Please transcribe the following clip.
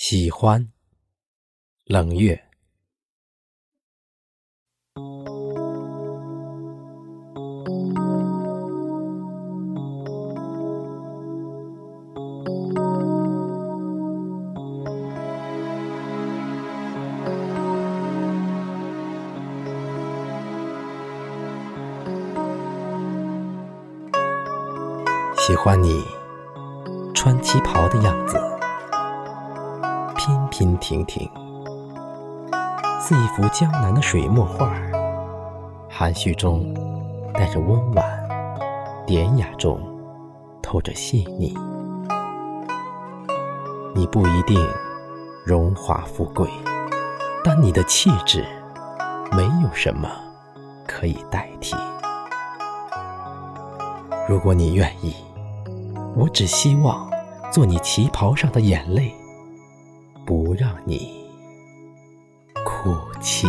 喜欢冷月，喜欢你穿旗袍的样子。娉婷婷，似一幅江南的水墨画，含蓄中带着温婉，典雅中透着细腻。你不一定荣华富贵，但你的气质没有什么可以代替。如果你愿意，我只希望做你旗袍上的眼泪。让你哭泣。